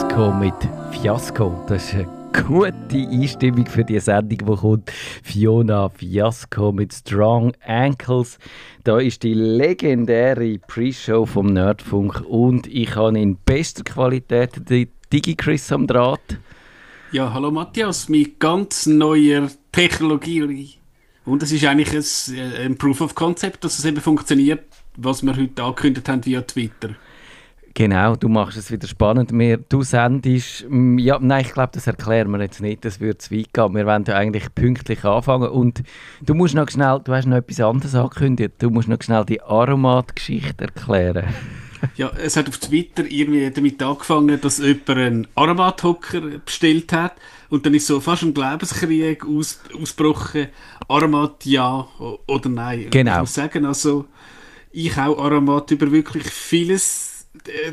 Fiasco mit Fiasco. Das ist eine gute Einstimmung für die Sendung, die kommt. Fiona Fiasco mit Strong Ankles. Da ist die legendäre Pre-Show vom Nerdfunk und ich habe in bester Qualität die Digi-Chris am Draht. Ja, hallo Matthias, mit ganz neuer Technologie. Und es ist eigentlich ein, äh, ein Proof of Concept, dass es eben funktioniert, was wir heute angekündigt haben via Twitter. Genau, du machst es wieder spannend. Wir, du sendest, mm, ja, nein, ich glaube, das erklären wir jetzt nicht, das würde zu weit gehen. Wir wollen ja eigentlich pünktlich anfangen und du musst noch schnell, du hast noch etwas anderes angekündigt, du musst noch schnell die Aromat-Geschichte erklären. Ja, es hat auf Twitter irgendwie damit angefangen, dass jemand einen Aromat-Hocker bestellt hat und dann ist so fast ein Glaubenskrieg aus, ausgebrochen, Aromat ja oder nein. Genau. Ich muss sagen, also ich auch Aromat über wirklich vieles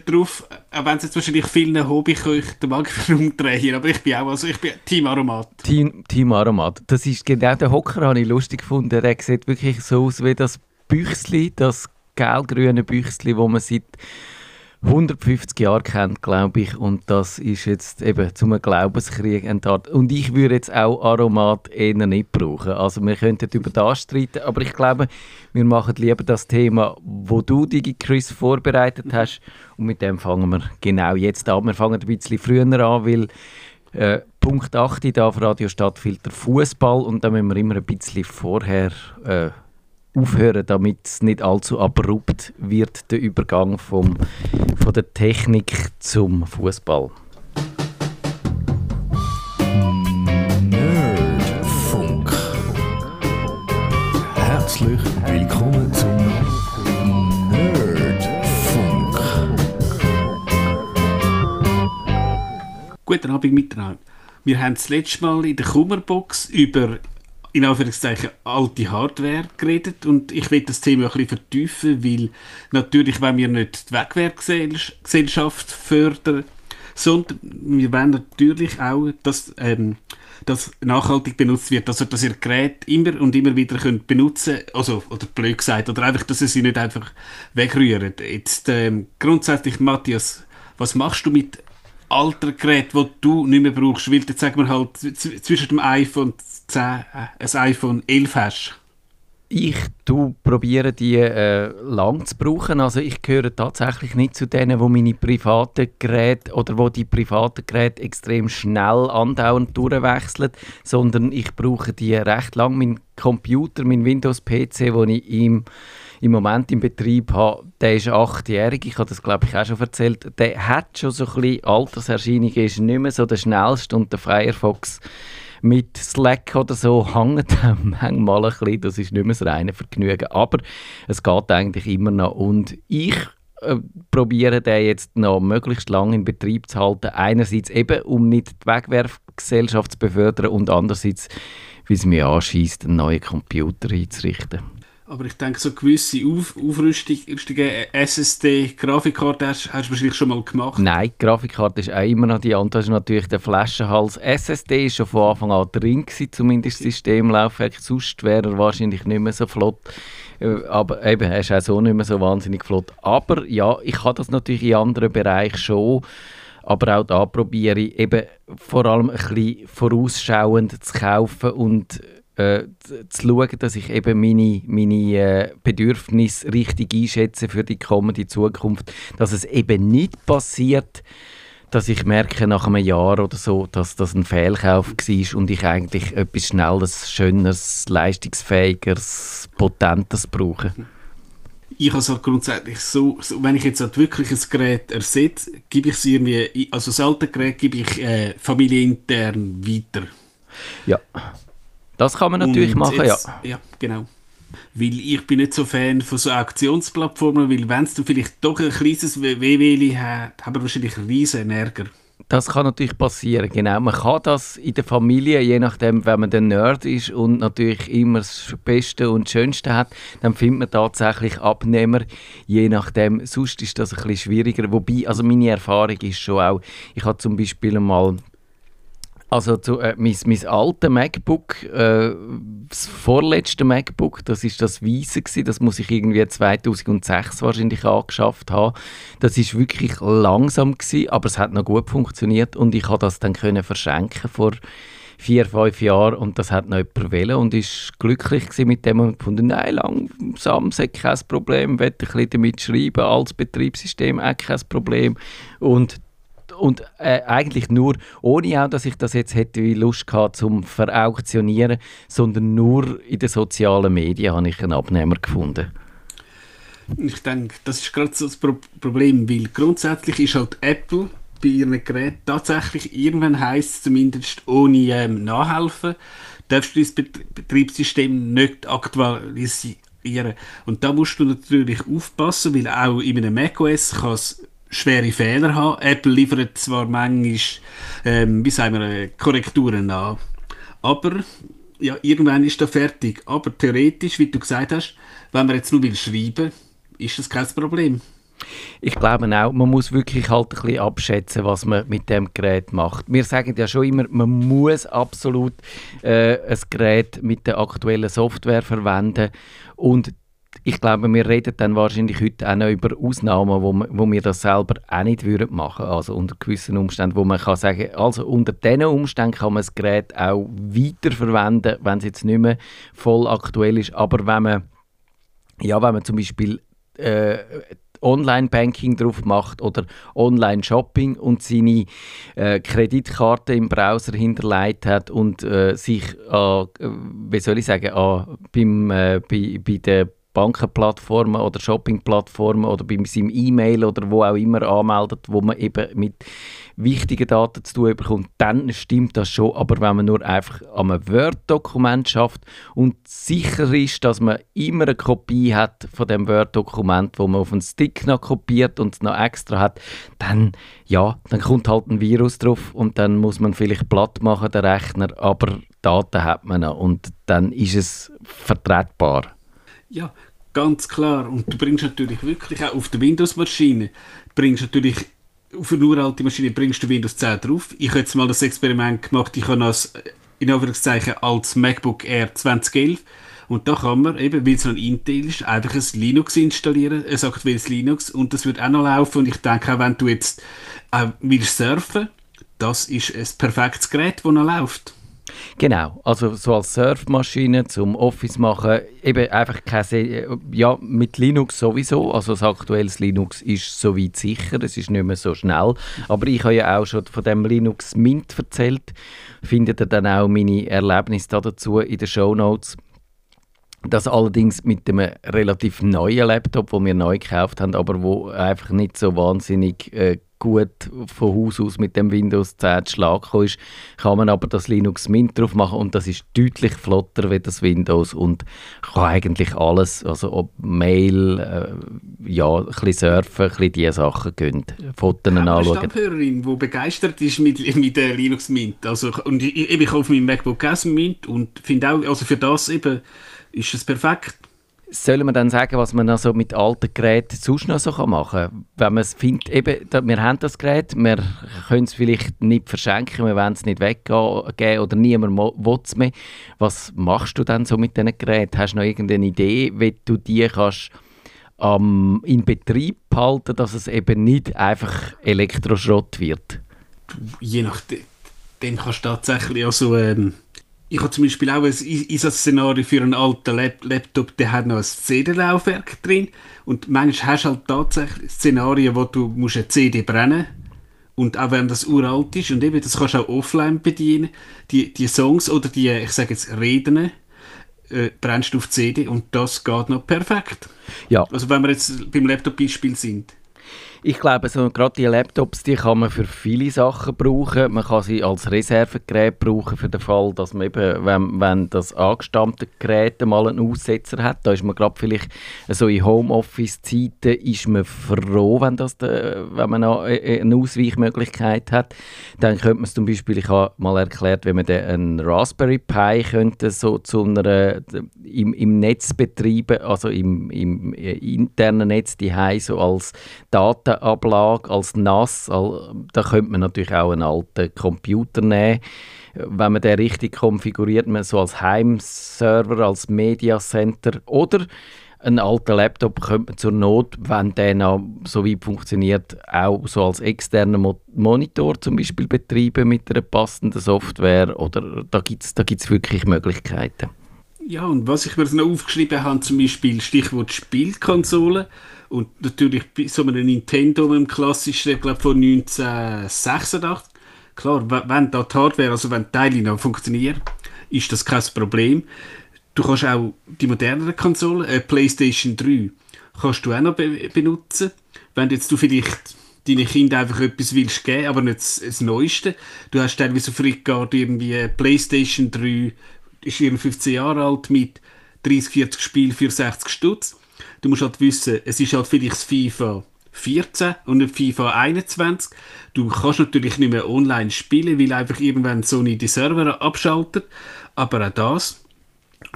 drauf, auch wenn es jetzt wahrscheinlich vielen Hobbyköchen den Magen umdrehen, aber ich bin auch, also ich bin Team Aromat. Team, Team Aromat. Das ist genau der Hocker, habe ich lustig gefunden. Der sieht wirklich so aus wie das Büchsli, das gelb-grüne Büchsli, wo man seit 150 Jahren kennt, glaube ich. Und das ist jetzt eben zum Glaubenskrieg enttarnt. Und ich würde jetzt auch Aromat eher nicht brauchen. Also wir könnten über das streiten, aber ich glaube, wir machen lieber das Thema, wo du, Digi Chris, vorbereitet hast. Und mit dem fangen wir genau jetzt an. Wir fangen ein bisschen früher an, weil äh, Punkt 8 da auf Radio Stadtfilter Fußball und da müssen wir immer ein bisschen vorher äh, aufhören, damit es nicht allzu abrupt wird, der Übergang vom, von der Technik zum Fußball. Nerdfunk. Herzlich willkommen zum Nerdfunk. Guten Abend miteinander. Wir haben das letzte Mal in der Kummerbox über in Anführungszeichen alte Hardware geredet und ich will das Thema ein bisschen vertiefen, weil natürlich wenn wir nicht die Wegwerfgesellschaft fördern, sondern wir wollen natürlich auch, dass ähm, das nachhaltig benutzt wird, also dass ihr Gerät immer und immer wieder könnt benutzen also oder blöd gesagt, oder einfach, dass ihr sie nicht einfach wegrühren. Jetzt ähm, grundsätzlich, Matthias, was machst du mit alter Gerät, wo du nicht mehr brauchst, weil jetzt sagen wir halt zwischen dem iPhone 10 äh, ein iPhone 11 hast? Ich probiere die äh, lang zu brauchen. Also ich gehöre tatsächlich nicht zu denen, wo meine privaten Geräte oder wo die privaten Geräte extrem schnell andauernd durchwechseln, sondern ich brauche die recht lang. Mein Computer, mein Windows PC, wo ich im im Moment im Betrieb habe, der ist achtjährig, ich habe das glaube ich auch schon erzählt, der hat schon so ein bisschen Alterserscheinungen, ist nicht mehr so der schnellste und der Firefox mit Slack oder so hängt manchmal ein bisschen, das ist nicht mehr das reine Vergnügen, aber es geht eigentlich immer noch. Und ich äh, probiere den jetzt noch möglichst lange in Betrieb zu halten, einerseits eben, um nicht die Wegwerfgesellschaft zu befördern und andererseits, wie es mir anschießt, einen neuen Computer einzurichten. Aber ich denke, so gewisse Auf Aufrüstungen, SSD, Grafikkarte hast, hast du wahrscheinlich schon mal gemacht. Nein, die Grafikkarte ist auch immer noch die andere. Das ist natürlich der Flaschenhals. SSD ist schon von Anfang an drin gewesen, zumindest Systemlaufwerk. Sonst wäre er wahrscheinlich nicht mehr so flott. Äh, aber eben, er ist auch so nicht mehr so wahnsinnig flott. Aber ja, ich habe das natürlich in anderen Bereichen schon. Aber auch da probiere ich eben vor allem ein bisschen vorausschauend zu kaufen und äh, zu schauen, dass ich eben meine, meine äh, Bedürfnisse richtig einschätze für die kommende Zukunft. Dass es eben nicht passiert, dass ich merke nach einem Jahr oder so, dass das ein Fehlkauf war und ich eigentlich etwas Schnelles, Schönes, Leistungsfähigeres, Potentes brauche. Ich habe es halt grundsätzlich so, so, wenn ich jetzt halt wirklich ein Gerät ersetze, gebe ich es irgendwie, also das alte Gerät gebe ich äh, familienintern weiter. Ja. Das kann man natürlich und machen, jetzt, ja. Ja, genau. Weil ich bin nicht so Fan von so Auktionsplattformen, weil wenn es dann vielleicht doch ein kleines WWli hat, haben wir wahrscheinlich riesen Ärger. Das kann natürlich passieren, genau. Man kann das in der Familie, je nachdem, wenn man der Nerd ist und natürlich immer das Beste und Schönste hat, dann findet man tatsächlich Abnehmer. Je nachdem, sonst ist das ein bisschen schwieriger. Wobei, also meine Erfahrung ist schon auch, ich habe zum Beispiel mal Also zu, äh, mein, mein altes MacBook, äh, das vorletzte MacBook, das ist das Weiße gewesen, das muss ich irgendwie 2006 wahrscheinlich angeschafft haben. Das ist wirklich langsam gewesen, aber es hat noch gut funktioniert und ich habe das dann können verschenken vor vier, fünf Jahren und das hat noch jemand wollen und ist glücklich mit dem und gefunden, nein, langsam ist kein Problem, will ein bisschen damit schreiben, als Betriebssystem auch kein Problem und und äh, eigentlich nur, ohne auch, dass ich das jetzt hätte Lust gehabt zum Verauktionieren, sondern nur in den sozialen Medien habe ich einen Abnehmer gefunden. Ich denke, das ist gerade so das Pro Problem, weil grundsätzlich ist halt Apple bei ihren Geräten tatsächlich, irgendwann heisst es zumindest ohne ähm, Nachhelfen, darfst du das Betriebssystem nicht aktualisieren. Und da musst du natürlich aufpassen, weil auch in einem macOS kann es schwere Fehler haben. Apple liefert zwar manchmal, ähm, wir, äh, Korrekturen an, aber ja, irgendwann ist er fertig. Aber theoretisch, wie du gesagt hast, wenn man jetzt nur will schreiben, ist das kein Problem. Ich glaube auch, man muss wirklich halt ein bisschen abschätzen, was man mit dem Gerät macht. Wir sagen ja schon immer, man muss absolut äh, ein Gerät mit der aktuellen Software verwenden und ich glaube, wir reden dann wahrscheinlich heute auch noch über Ausnahmen, wo, wo wir das selber auch nicht würden machen Also unter gewissen Umständen, wo man kann sagen, also unter diesen Umständen kann man das Gerät auch weiterverwenden, wenn es jetzt nicht mehr voll aktuell ist. Aber wenn man, ja, wenn man zum Beispiel äh, Online-Banking drauf macht oder Online-Shopping und seine äh, Kreditkarte im Browser hinterlegt hat und äh, sich, äh, wie soll ich sagen, beim, äh, bei, bei der Bankenplattformen oder Shoppingplattformen oder bei seinem E-Mail oder wo auch immer anmeldet, wo man eben mit wichtigen Daten zu tun bekommt, dann stimmt das schon. Aber wenn man nur einfach an einem Word-Dokument schafft und sicher ist, dass man immer eine Kopie hat von dem Word-Dokument, wo man auf einen Stick noch kopiert und es noch extra hat, dann ja, dann kommt halt ein Virus drauf und dann muss man vielleicht platt machen den Rechner, aber Daten hat man noch und dann ist es vertretbar. Ja, Ganz klar. Und du bringst natürlich wirklich auch auf der Windows-Maschine, bringst natürlich auf eine uralte Maschine bringst du Windows 10 drauf. Ich habe jetzt mal das Experiment gemacht, ich habe das in Anführungszeichen als MacBook Air 2011 und da kann man eben, weil es noch ein Intel ist, einfach ein Linux installieren, ein aktuelles Linux und das wird auch noch laufen und ich denke auch, wenn du jetzt äh, willst surfen, das ist ein perfektes Gerät, das noch läuft. Genau, also so als Surfmaschine zum Office machen, eben einfach keine, ja, mit Linux sowieso, also das aktuelles Linux ist soweit sicher, es ist nicht mehr so schnell, aber ich habe ja auch schon von dem Linux Mint erzählt, findet ihr dann auch meine Erlebnisse dazu in den Show Notes. Das allerdings mit einem relativ neuen Laptop, den wir neu gekauft haben, aber wo einfach nicht so wahnsinnig äh, gut von Haus aus mit dem Windows 10 zu Schlag ist, kann man aber das Linux Mint drauf machen und das ist deutlich flotter wie das Windows und kann eigentlich alles, also ob Mail, äh, ja, ein bisschen surfen, ein bisschen diese Sachen gehen, Fotos anschauen. Eine Stammhörerin, die begeistert ist mit, mit der Linux Mint, also und ich, ich auf meinem MacBook auch Mint und finde auch, also für das eben ist es perfekt. Sollen wir dann sagen, was man also mit alten Geräten sonst noch so machen kann? Wenn man es findet, eben, wir haben das Gerät, wir können es vielleicht nicht verschenken, wir wollen es nicht weggeben oder niemand will es mehr. Was machst du dann so mit diesen Geräten? Hast du noch irgendeine Idee, wie du die kannst ähm, in Betrieb halten, dass es eben nicht einfach Elektroschrott wird? Je nachdem, dann kannst du tatsächlich also ähm ich habe zum Beispiel auch ein Einsatz-Szenario für einen alten Lap Laptop, der hat noch ein CD-Laufwerk drin und manchmal hast du halt tatsächlich Szenarien, wo du musst eine CD brennen und auch wenn das uralt ist und eben, das kannst du auch offline bedienen, die, die Songs oder die, ich sage jetzt Reden, äh, brennst du auf CD und das geht noch perfekt. Ja. Also wenn wir jetzt beim Laptop-Beispiel sind. Ich glaube, so, gerade die Laptops, die kann man für viele Sachen brauchen. Man kann sie als Reservegerät brauchen für den Fall, dass man eben, wenn, wenn das angestammte Gerät mal einen Aussetzer hat, da ist man gerade vielleicht so in Homeoffice-Zeiten ist man froh, wenn, das de, wenn man eine Ausweichmöglichkeit hat. Dann könnte man es zum Beispiel, ich habe mal erklärt, wenn man einen Raspberry Pi könnte so zu einer, im, im Netz betreiben, also im, im internen Netz, die so als Daten Datenablage als NAS. Da könnte man natürlich auch einen alten Computer nehmen. Wenn man den richtig konfiguriert, man so als Heimserver, als Media Center oder einen alten Laptop könnte man zur Not, wenn der noch so weit funktioniert, auch so als externen Mo Monitor zum Beispiel betreiben mit einer passenden Software. Oder da gibt es da gibt's wirklich Möglichkeiten. Ja, und was ich mir noch aufgeschrieben habe, zum Beispiel Stichwort Spielkonsole und natürlich bei so einem Nintendo, einem klassischen, ich glaube von 1986. Klar, wenn da die Hardware, also wenn die Teile noch funktionieren, ist das kein Problem. Du kannst auch die moderneren Konsolen, äh, PlayStation 3, kannst du auch noch be benutzen. Wenn jetzt du vielleicht deinen Kindern einfach etwas willst geben, aber nicht das, das Neueste. Du hast teilweise auf Rickard irgendwie PlayStation 3 ist 15 Jahre alt mit 30, 40 Spielen für 60 Stutz. Du musst halt wissen, es ist halt vielleicht das FIFA 14 und nicht FIFA 21. Du kannst natürlich nicht mehr online spielen, weil einfach irgendwann Sony die Server abschaltet. Aber auch das,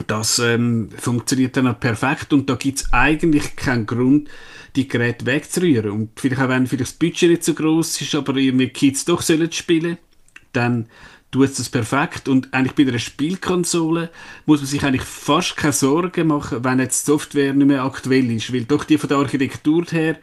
das ähm, funktioniert dann auch perfekt und da gibt es eigentlich keinen Grund, die Geräte wegzurühren. Und vielleicht auch wenn vielleicht das Budget nicht so groß ist, aber irgendwie Kids doch sollen spielen, dann tut es das perfekt. Und eigentlich bei einer Spielkonsole muss man sich eigentlich fast keine Sorgen machen, wenn jetzt die Software nicht mehr aktuell ist. Weil doch die von der Architektur her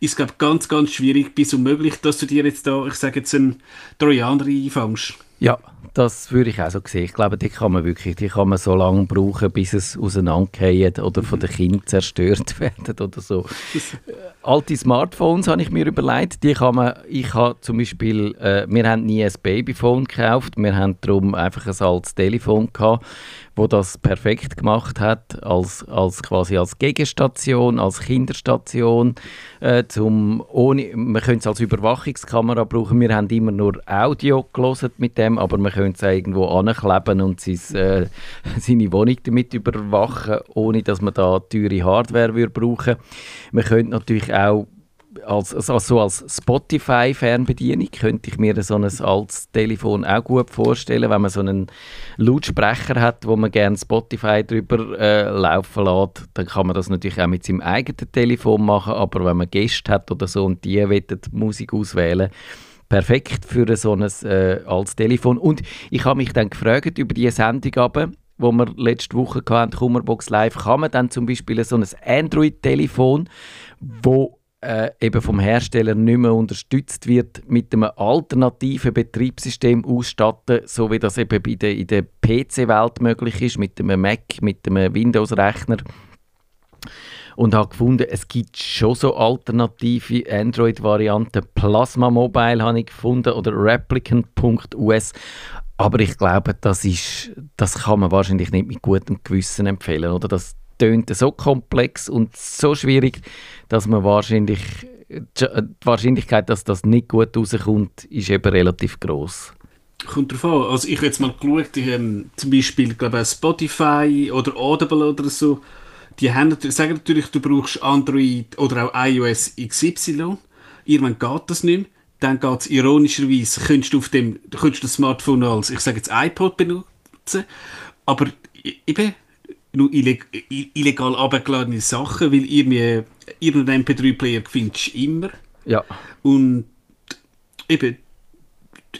ist es ganz, ganz schwierig bis unmöglich, dass du dir jetzt da, ich sage jetzt, einen Trojaner einfängst. Ja, das würde ich auch so sehen. Ich glaube, die kann man wirklich, die kann man so lange brauchen, bis es auseinandergeht oder von den Kindern zerstört werden oder so. Alte Smartphones habe ich mir überlegt, die kann man, ich habe zum Beispiel, äh, wir haben nie ein Babyphone gekauft, wir haben darum einfach ein altes Telefon gehabt wo das perfekt gemacht hat, als, als quasi als Gegenstation, als Kinderstation. Äh, zum, ohne, man könnte es als Überwachungskamera brauchen. Wir haben immer nur Audio gelesen mit dem, aber man könnte es irgendwo ankleben und sein, äh, seine Wohnung damit überwachen, ohne dass man da teure Hardware würde brauchen. Man könnte natürlich auch als, also so als Spotify-Fernbedienung könnte ich mir so ein altes Telefon auch gut vorstellen, wenn man so einen Lautsprecher hat, wo man gerne Spotify drüber äh, laufen lässt, dann kann man das natürlich auch mit seinem eigenen Telefon machen, aber wenn man Gäste hat oder so und die wollen Musik auswählen, perfekt für so ein äh, altes Telefon. Und ich habe mich dann gefragt über die Sendung aber, wo wir letzte Woche hatten, Kummerbox Live, kann man dann zum Beispiel so ein Android-Telefon, wo äh, eben vom Hersteller nicht mehr unterstützt wird, mit einem alternativen Betriebssystem ausstatten, so wie das eben bei der, in der PC-Welt möglich ist, mit einem Mac, mit einem Windows-Rechner. Und habe gefunden, es gibt schon so alternative Android-Varianten. Plasma Mobile habe ich gefunden oder Replicant.us. Aber ich glaube, das, ist, das kann man wahrscheinlich nicht mit gutem Gewissen empfehlen. Oder das tönt so komplex und so schwierig, dass man wahrscheinlich die Wahrscheinlichkeit, dass das nicht gut rauskommt, ist eben relativ groß. Kommt drauf an. Also ich habe jetzt mal geschaut, haben zum Beispiel glaube Spotify oder Audible oder so, die haben, sagen natürlich, du brauchst Android oder auch iOS XY. Irgendwann geht das nicht mehr. Dann geht es ironischerweise, könntest du auf dem, du könntest das Smartphone als, ich sage jetzt iPod benutzen, aber eben, nur illegal abgeladene Sachen, weil irgendwie irgendein MP3-Player findest du immer. Ja. Und eben,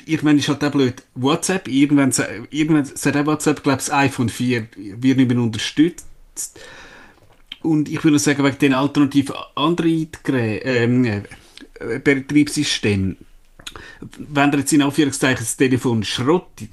irgendwann ist halt auch blöd, WhatsApp, irgendwann, irgendwann sagt auch WhatsApp, glaube ich, das iPhone 4 wird nicht mehr unterstützt. Und ich würde sagen, wegen den alternativen Android-Betriebssystemen, ähm, Betriebssystemen, wenn ihr jetzt in Anführungszeichen das Telefon schrottet,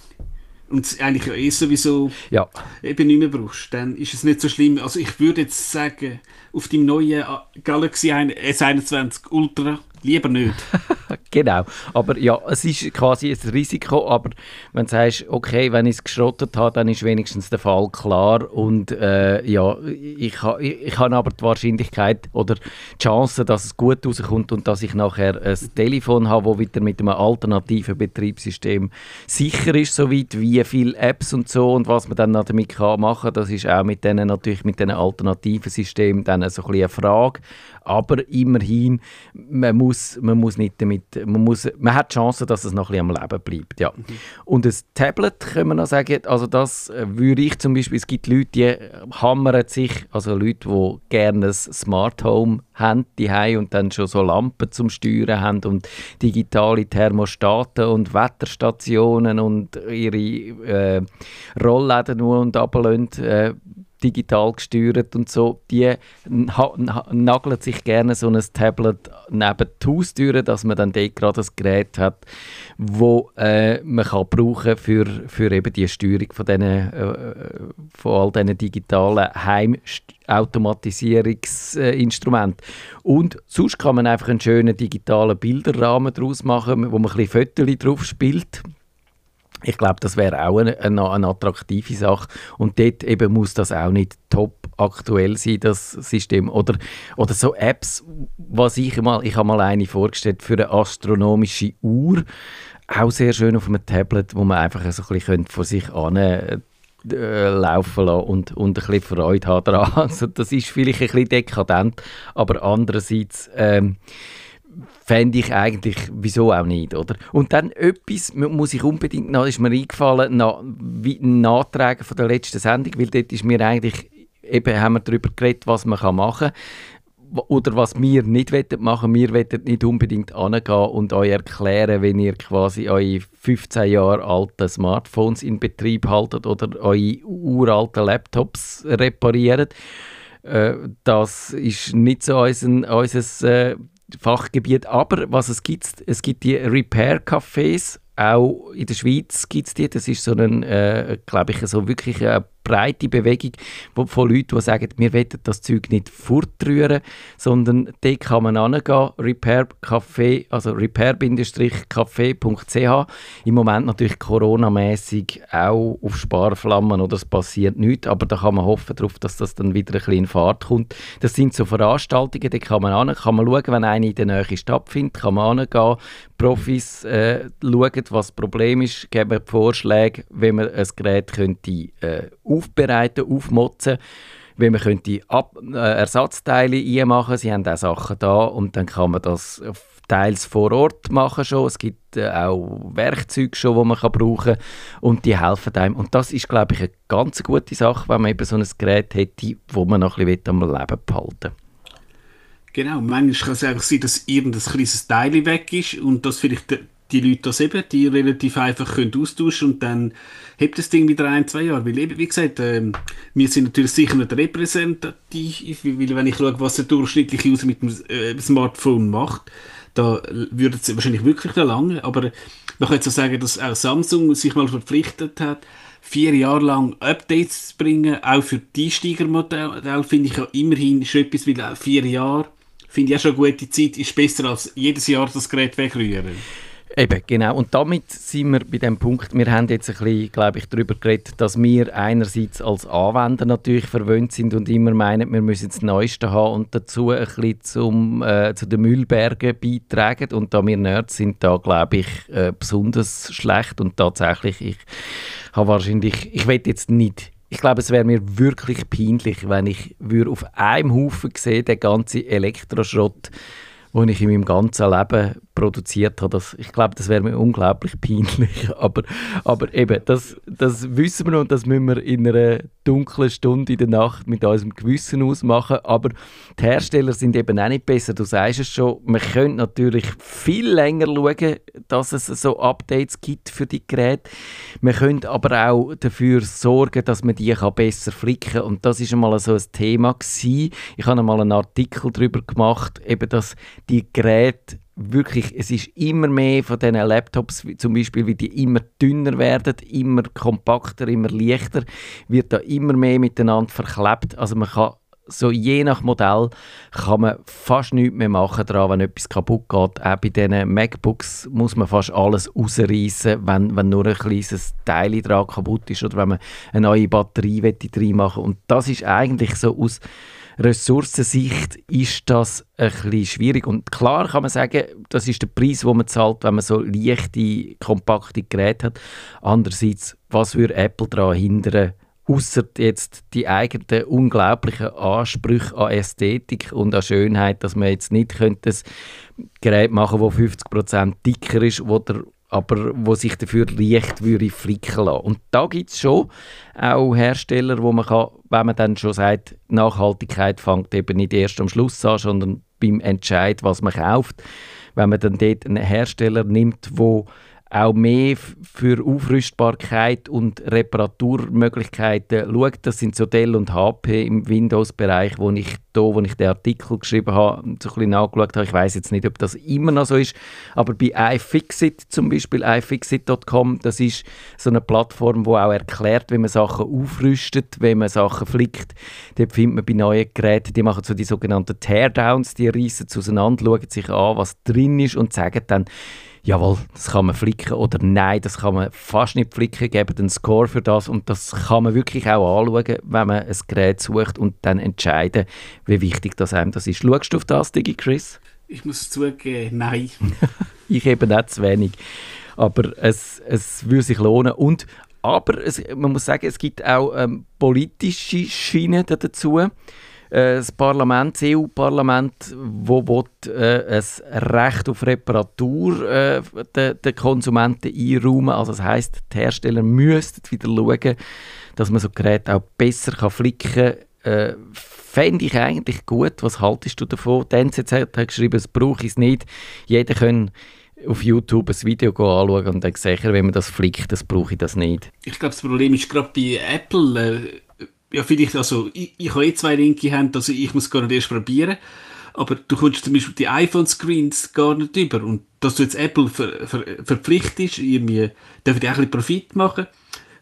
und es eigentlich ja eh sowieso ja. eben nicht mehr brauchst, dann ist es nicht so schlimm. Also ich würde jetzt sagen, auf dem neuen Galaxy S21 Ultra Lieber nicht. genau. Aber ja, es ist quasi ein Risiko, aber wenn du sagst, okay, wenn ich es geschrottet habe, dann ist wenigstens der Fall klar und äh, ja, ich, ich, ich habe aber die Wahrscheinlichkeit oder die Chance, dass es gut rauskommt und dass ich nachher ein Telefon habe, das wieder mit einem alternativen Betriebssystem sicher ist, soweit wie viele Apps und so und was man dann damit kann machen, das ist auch mit denen natürlich mit diesen alternativen Systemen dann so ein eine Frage. Aber immerhin, man muss, man muss nicht damit, man, muss, man hat die Chance, dass es noch ein bisschen am Leben bleibt. Ja. Mhm. Und ein Tablet, können wir noch sagen, also das äh, würde ich zum Beispiel, es gibt Leute, die hammern sich, also Leute, die gerne ein Smart Home haben, die und dann schon so Lampen zum Steuern haben und digitale Thermostaten und Wetterstationen und ihre äh, Rollläden nur und runterlassen, äh, digital gesteuert und so, die nageln sich gerne so ein Tablet neben die Haustüre, dass man dann dort gerade ein Gerät hat, wo äh, man kann brauchen für, für eben die Steuerung von, diesen, äh, von all diesen digitalen Heimautomatisierungsinstrumenten. Und sonst kann man einfach einen schönen digitalen Bilderrahmen daraus machen, wo man ein bisschen Fotos drauf spielt ich glaube, das wäre auch eine, eine, eine, attraktive Sache. Und dort eben muss das auch nicht top aktuell sein, das System. Oder, oder so Apps, was ich mal, ich habe mal eine vorgestellt für eine astronomische Uhr. Auch sehr schön auf einem Tablet, wo man einfach so ein bisschen vor sich an äh, laufen lassen und, und ein bisschen Freude haben daran. Also das ist vielleicht ein bisschen dekadent, aber andererseits ähm, fände ich eigentlich, wieso auch nicht, oder? Und dann etwas muss ich unbedingt noch, ist mir eingefallen, nach, wie Nachtragen von der letzten Sendung, weil dort ist mir eigentlich, eben haben wir darüber geredet, was man machen kann oder was wir nicht machen Wir wollen nicht unbedingt angehen und euch erklären, wenn ihr quasi eure 15 Jahre alten Smartphones in Betrieb haltet oder eure uralten Laptops repariert. Äh, das ist nicht so unser, unser äh, Fachgebiet. Aber was es gibt, es gibt die Repair-Cafés, auch in der Schweiz gibt es die. Das ist so ein, äh, glaube ich, so wirklich eine breite Bewegung von Leuten, die sagen, wir wollen das Zeug nicht fortrühren, sondern dort kann man hingehen, Repair Café, also repair-café.ch. Im Moment natürlich coronamäßig auch auf Sparflammen oder es passiert nichts, aber da kann man hoffen darauf, dass das dann wieder ein bisschen in Fahrt kommt. Das sind so Veranstaltungen, da kann man hin, kann man schauen, wenn eine in der Nähe stattfindet, kann man hingehen, Profis äh, schauen, was das Problem ist, geben Vorschläge, wie man ein Gerät könnte äh, aufbereiten, aufmotzen wie man könnte Ab äh, Ersatzteile einmachen. Sie haben auch Sachen da und dann kann man das teils vor Ort machen schon. Es gibt äh, auch Werkzeuge schon, die man kann brauchen kann und die helfen einem. Und das ist, glaube ich, eine ganz gute Sache, wenn man eben so ein Gerät hätte, wo man noch ein bisschen am Leben behalten Genau, manchmal kann es einfach sein, dass irgendein kleines Teil weg ist und dass vielleicht die Leute das eben, die relativ einfach können austauschen und dann hebt das Ding wieder ein, zwei Jahre. Weil eben, wie gesagt, ähm, wir sind natürlich sicher nicht repräsentativ, weil wenn ich schaue, was der durchschnittliche User mit dem äh, Smartphone macht, da würde es wahrscheinlich wirklich noch lange, aber man könnte so sagen, dass auch Samsung sich mal verpflichtet hat, vier Jahre lang Updates zu bringen, auch für die Einsteigermodelle, finde ich ja immerhin schon etwas, weil vier Jahre, finde ich auch schon eine gute Zeit, ist besser als jedes Jahr das Gerät wegrühren. Eben, genau. Und damit sind wir bei dem Punkt, wir haben jetzt ein bisschen, glaube ich, darüber geredet, dass wir einerseits als Anwender natürlich verwöhnt sind und immer meinen, wir müssen das Neueste haben und dazu ein bisschen zum, äh, zu den Müllbergen beitragen. Und da wir Nerds sind, da glaube ich, äh, besonders schlecht. Und tatsächlich, ich habe wahrscheinlich, ich will jetzt nicht ich glaube, es wäre mir wirklich peinlich, wenn ich auf einem Haufen sehe, den ganzen Elektroschrott, den ich in meinem ganzen Leben produziert habe. Das, ich glaube, das wäre mir unglaublich peinlich. Aber, aber eben, das, das wissen wir und das müssen wir in einer dunklen Stunde in der Nacht mit unserem Gewissen ausmachen. Aber die Hersteller sind eben auch nicht besser. Du sagst es schon, man könnte natürlich viel länger schauen, dass es so Updates gibt für die Geräte. Man könnte aber auch dafür sorgen, dass man die besser flicken kann. Und das ist einmal so ein Thema gewesen. Ich habe einmal einen Artikel darüber gemacht, eben, dass die Geräte wirklich, es ist immer mehr von diesen Laptops, zum Beispiel, wie die immer dünner werden, immer kompakter, immer leichter, wird da immer mehr miteinander verklebt. Also man kann so je nach Modell kann man fast nichts mehr machen daran, wenn etwas kaputt geht. Auch bei diesen MacBooks muss man fast alles rausreißen, wenn, wenn nur ein kleines Teil dran kaputt ist oder wenn man eine neue Batterie reinmachen will. Und das ist eigentlich so aus Ressourcensicht ist das ein bisschen schwierig. Und klar kann man sagen, das ist der Preis, den man zahlt, wenn man so leichte, kompakte Geräte hat. Andererseits, was würde Apple daran hindern, Außer jetzt die eigenen unglaublichen Ansprüche an Ästhetik und an Schönheit, dass man jetzt nicht könnte ein Gerät machen könnte, das 50% dicker ist, wo der aber wo sich dafür leicht würde flicken lassen. Und da gibt es schon auch Hersteller, wo man kann, wenn man dann schon sagt, Nachhaltigkeit fängt eben nicht erst am Schluss an, sondern beim Entscheid, was man kauft. Wenn man dann dort einen Hersteller nimmt, wo auch mehr für Aufrüstbarkeit und Reparaturmöglichkeiten schaut. Das sind so Dell und HP im Windows-Bereich, wo ich da, wo ich den Artikel geschrieben habe, so ein bisschen nachgeschaut habe. Ich weiß jetzt nicht, ob das immer noch so ist, aber bei iFixit zum Beispiel, iFixit.com, das ist so eine Plattform, wo auch erklärt, wie man Sachen aufrüstet, wie man Sachen flickt. Dort findet man bei neuen Geräten, die machen so die sogenannten Teardowns, die reißen auseinander, schauen sich an, was drin ist und sagen dann, jawohl, das kann man flicken oder nein, das kann man fast nicht flicken, geben einen Score für das und das kann man wirklich auch anschauen, wenn man ein Gerät sucht und dann entscheiden, wie wichtig das einem das ist. Schaust du auf das, Digi Chris? Ich muss zugeben, nein. ich eben nicht zu wenig. Aber es, es würde sich lohnen. Und, aber es, man muss sagen, es gibt auch ähm, politische Schienen dazu. Äh, das Parlament, das EU-Parlament, wo will, äh, ein Recht auf Reparatur äh, den, den Konsumenten einräumen. Also das heißt, die Hersteller müssten wieder schauen, dass man so Geräte auch besser kann flicken kann. Äh, Fände ich eigentlich gut. Was haltest du davon? Die NZZ hat geschrieben, es brauche es nicht. Jeder kann auf YouTube ein Video anschauen und dann sicher, wenn man das flickt, das brauche ich das nicht. Ich glaube, das Problem ist gerade bei Apple, äh, ja, vielleicht, also, ich, ich habe eh zwei linke Hände, also ich muss gar nicht erst probieren. Aber du kommst zum Beispiel die iPhone-Screens gar nicht über. Und dass du jetzt Apple ver, ver, verpflichtest, irgendwie, dürfen die auch ein bisschen Profit machen.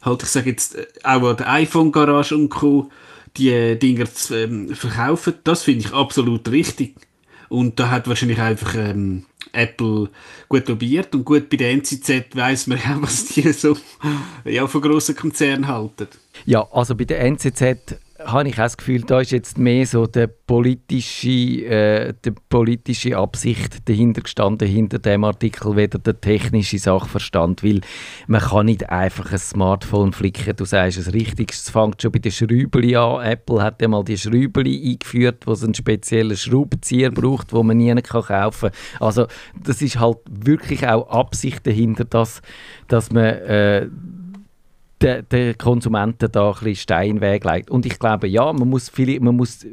Halt, ich sage jetzt, äh, auch an der iPhone-Garage und Co., die äh, Dinger zu ähm, verkaufen, das finde ich absolut richtig. Und da hat wahrscheinlich einfach ähm, Apple gut lobiert und gut bei der NZZ weiß man ja, was die so ja, von grossen Konzernen halten. Ja, also bei der NZZ habe ich auch das Gefühl, da ist jetzt mehr so der politische, äh, die politische Absicht dahinter gestanden, hinter dem Artikel, weder der technische Sachverstand, weil man kann nicht einfach ein Smartphone flicken, du sagst es richtig, es fängt schon bei den Schrübeli an, Apple hat ja mal die Schrübeli eingeführt, wo es einen speziellen Schraubenzieher braucht, wo man nie kann kaufen kann. Also das ist halt wirklich auch Absicht dahinter, dass, dass man äh, der, der Konsumenten da ein bisschen Stein weglegt. Und ich glaube, ja, man muss, viele, man muss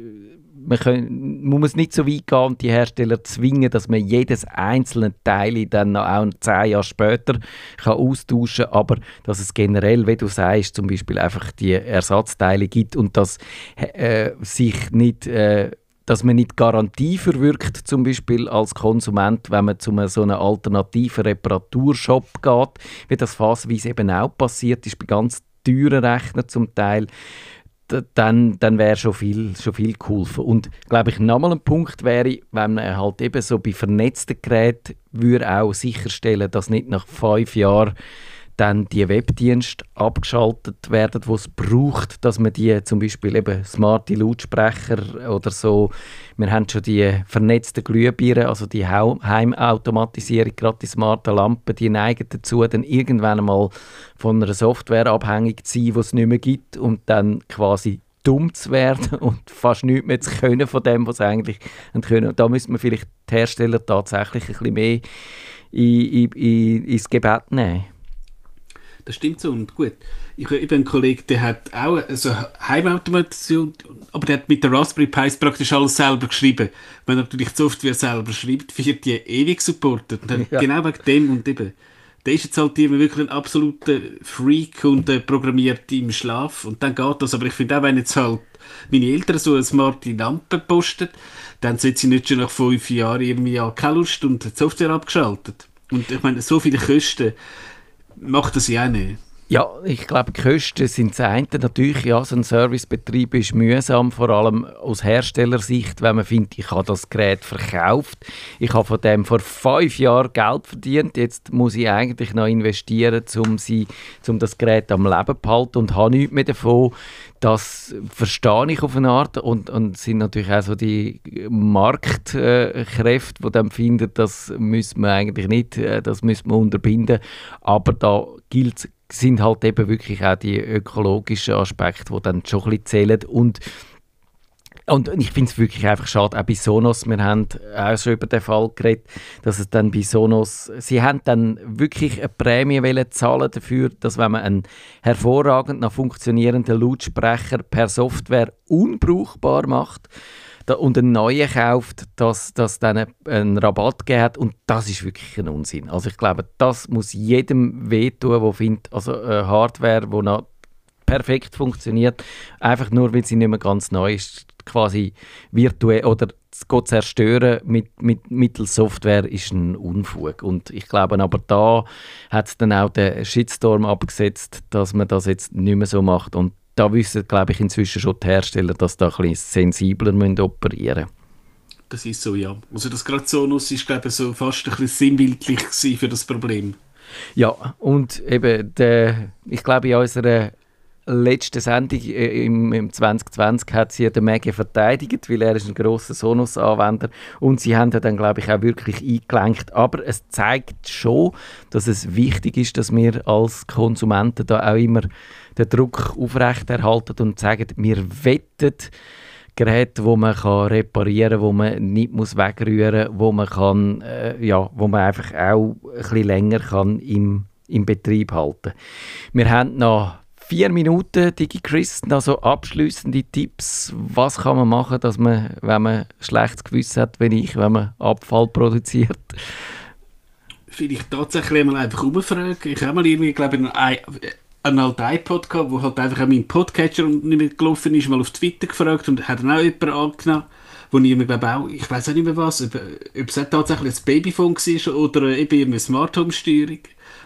man, können, man muss nicht so weit gehen und die Hersteller zwingen, dass man jedes einzelne Teil dann auch zehn Jahre später kann austauschen kann, aber dass es generell, wie du sagst, zum Beispiel einfach die Ersatzteile gibt und dass äh, sich nicht äh, dass man nicht Garantie verwirkt, zum Beispiel als Konsument, wenn man zu so einem alternativen Reparaturshop geht, wie das phasenweise eben auch passiert ist bei ganz teuren Rechnern zum Teil, dann, dann wäre schon viel, schon viel geholfen. Und glaube ich, nochmal ein Punkt wäre, wenn man halt eben so bei vernetzten Geräten würde auch sicherstellen, dass nicht nach fünf Jahren dann die Webdienste abgeschaltet werden, wo es braucht, dass man die zum Beispiel eben smarte Lautsprecher oder so, wir haben schon die vernetzten Glühbirnen, also die Heimautomatisierung, gerade die smarten Lampen, die neigen dazu, dann irgendwann mal von einer Software abhängig zu sein, die es nicht mehr gibt und dann quasi dumm zu werden und fast nichts mehr zu können von dem, was sie eigentlich können. Und da müsste man vielleicht die Hersteller tatsächlich ein bisschen mehr in, in, ins Gebet nehmen. Das stimmt so und gut. Ich habe einen Kollegen, der hat auch so Heimautomation, aber der hat mit der Raspberry Pi praktisch alles selber geschrieben. Wenn er natürlich die Software selber schreibt, wird die ewig supportet. Ja. Genau wegen dem und eben. Der ist jetzt halt immer wirklich ein absoluter Freak und äh, programmiert im Schlaf und dann geht das. Aber ich finde auch, wenn jetzt halt meine Eltern so eine smarte Lampe posten, dann sind sie nicht schon nach fünf Jahren irgendwie an keine Lust und die Software abgeschaltet. Und ich meine, so viele Kosten, macht das ja nicht. Ja, ich glaube, die Kosten sind das eine. Natürlich, ja, so ein Servicebetrieb ist mühsam, vor allem aus Herstellersicht, wenn man findet, ich habe das Gerät verkauft, ich habe von dem vor fünf Jahren Geld verdient, jetzt muss ich eigentlich noch investieren, um, sie, um das Gerät am Leben zu behalten und habe nichts mehr davon. Das verstehe ich auf eine Art und, und sind natürlich auch so die Marktkräfte, die dann finden, das müssen wir eigentlich nicht, äh, das müssen wir unterbinden, aber da gilt es sind halt eben wirklich auch die ökologischen Aspekte, die dann schon ein bisschen zählen. Und und ich finde es wirklich einfach schade, auch bei Sonos, wir haben auch schon über den Fall geredet, dass es dann bei Sonos, sie haben dann wirklich eine Prämie zahlen dafür, dass wenn man einen hervorragend noch funktionierenden Lautsprecher per Software unbrauchbar macht, und einen neuen kauft, dass das dann einen Rabatt gegeben und das ist wirklich ein Unsinn. Also ich glaube, das muss jedem wehtun, der findet, also äh, Hardware, die noch perfekt funktioniert, einfach nur, weil sie nicht mehr ganz neu ist, quasi virtuell oder zu zerstören mit, mit mittels Software ist ein Unfug. Und ich glaube, aber da hat es dann auch den Shitstorm abgesetzt, dass man das jetzt nicht mehr so macht. Und da wissen, glaube ich, inzwischen schon die Hersteller, dass da ein bisschen sensibler müssen operieren Das ist so, ja. Also das gerade Sonos ist, glaube ich, so fast ein bisschen sinnbildlich für das Problem. Ja, und eben, der, ich glaube, in unserer letzten Sendung äh, im, im 2020 hat sie den Maggie verteidigt, weil er ist ein grosser Sonos-Anwender und sie haben dann, glaube ich, auch wirklich eingelenkt. Aber es zeigt schon, dass es wichtig ist, dass wir als Konsumenten da auch immer den Druck aufrechterhalten und sagen, wir wetten Geräte, wo man kann reparieren, wo man nicht muss wegrühren, wo man kann, äh, ja, wo man einfach auch ein bisschen länger kann im, im Betrieb halten. Wir haben noch vier Minuten DigiChris, also abschließende Tipps. Was kann man machen, dass man, wenn man schlechtes Gewissen hat, wenn ich, wenn man Abfall produziert? Vielleicht tatsächlich mal einfach umfragen. Ich habe mal irgendwie, glaube ich, einen alten iPod gehabt, wo halt einfach mein Podcatcher nicht mehr gelaufen ist, mal auf Twitter gefragt und hat dann auch jemand angenommen, wo mir glaube auch, ich weiß auch nicht mehr was, ob, ob es tatsächlich ein Babyphone war oder eben eine Smart Home Steuerung.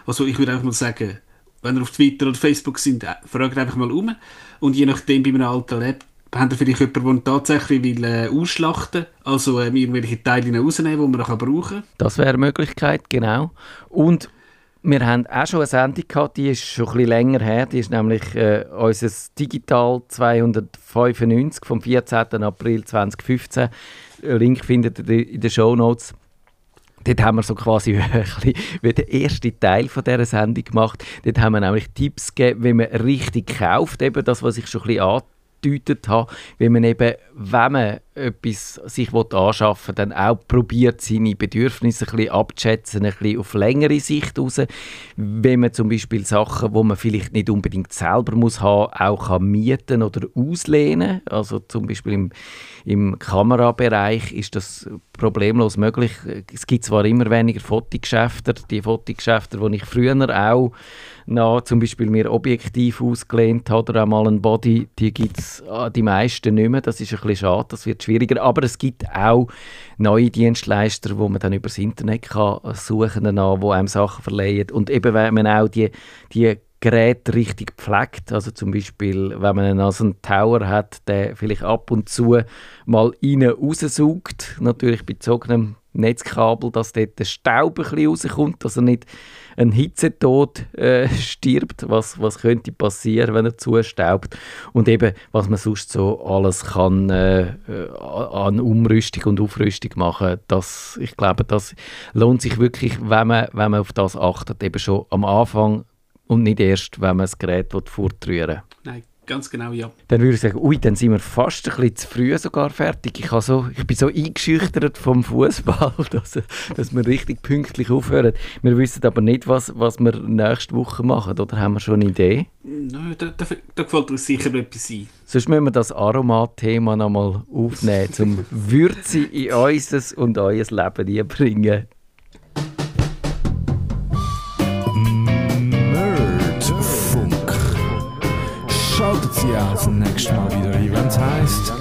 Also ich würde einfach mal sagen, wenn ihr auf Twitter oder Facebook sind, äh, fragt einfach mal um und je nachdem bei einem alten Laptop habt ihr vielleicht jemanden, der tatsächlich will, äh, ausschlachten will, also äh, irgendwelche Teile rausnehmen, die man noch brauchen kann. Das wäre eine Möglichkeit, genau. Und wir haben auch schon eine Sendung gehabt, die ist schon ein bisschen länger her. Die ist nämlich äh, unser Digital 295 vom 14. April 2015. Link findet ihr in den Show Notes. Dort haben wir so quasi wie den ersten Teil von dieser Sendung gemacht. Dort haben wir nämlich Tipps gegeben, wie man richtig kauft. Eben das, was ich schon ein bisschen angedeutet habe, wie man eben, wenn man etwas sich anschaffen will, dann auch probiert, seine Bedürfnisse ein bisschen abzuschätzen, ein bisschen auf längere Sicht raus. Wenn man zum Beispiel Sachen, wo man vielleicht nicht unbedingt selber muss haben, auch kann mieten oder auslehnen. Also zum Beispiel im, im Kamerabereich ist das problemlos möglich. Es gibt zwar immer weniger Fotogeschäfte, die Fotogeschäfte, die ich früher auch noch zum Beispiel mir Objektiv ausgelehnt habe oder auch mal ein Body, die gibt es ah, die meisten nicht mehr. Das ist ein bisschen schade, das wird schwieriger. Aber es gibt auch neue Dienstleister, wo man dann übers Internet kann suchen kann, die einem Sachen verleihen. Und eben, wenn man auch die, die Geräte richtig pflegt. Also zum Beispiel, wenn man also einen Tower hat, der vielleicht ab und zu mal rein raussaugt, natürlich bei bezogenem Netzkabel, dass dort der Staub ein bisschen rauskommt, dass er nicht ein Hitzetod äh, stirbt, was, was könnte passieren, wenn er zustaubt. Und eben, was man sonst so alles kann äh, äh, an Umrüstung und Aufrüstung machen, das, ich glaube, das lohnt sich wirklich, wenn man, wenn man auf das achtet, eben schon am Anfang und nicht erst, wenn man das Gerät fortrühren will. Nein, Ganz genau, ja. Dann würde ich sagen, ui, dann sind wir fast ein bisschen zu früh sogar fertig. Ich, so, ich bin so eingeschüchtert vom Fußball, dass, dass wir richtig pünktlich aufhören. Wir wissen aber nicht, was, was wir nächste Woche machen. Oder haben wir schon eine Idee? Nein, da, da, da gefällt uns sicher etwas ein. Sonst müssen wir das Aromat-Thema nochmal aufnehmen, um Würze in unser und euer Leben einbringen. Sie